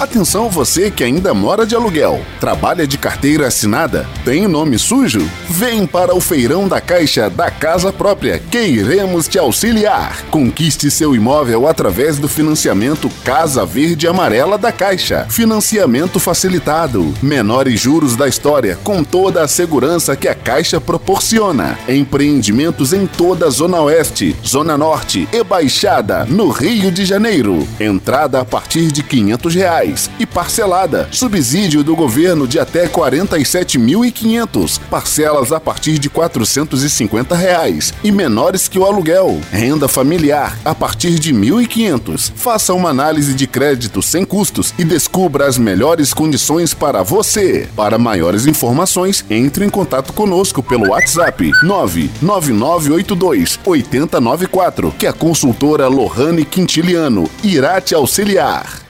Atenção você que ainda mora de aluguel, trabalha de carteira assinada, tem nome sujo? Vem para o Feirão da Caixa da Casa Própria, que iremos te auxiliar. Conquiste seu imóvel através do financiamento Casa Verde Amarela da Caixa. Financiamento facilitado, menores juros da história, com toda a segurança que a Caixa proporciona. Empreendimentos em toda a Zona Oeste, Zona Norte e Baixada, no Rio de Janeiro. Entrada a partir de 500 reais e parcelada. Subsídio do governo de até 47.500. Parcelas a partir de 450 reais e menores que o aluguel. Renda familiar a partir de 1.500. Faça uma análise de crédito sem custos e descubra as melhores condições para você. Para maiores informações, entre em contato conosco pelo WhatsApp 99982 8094, que a consultora Lohane Quintiliano irá te auxiliar.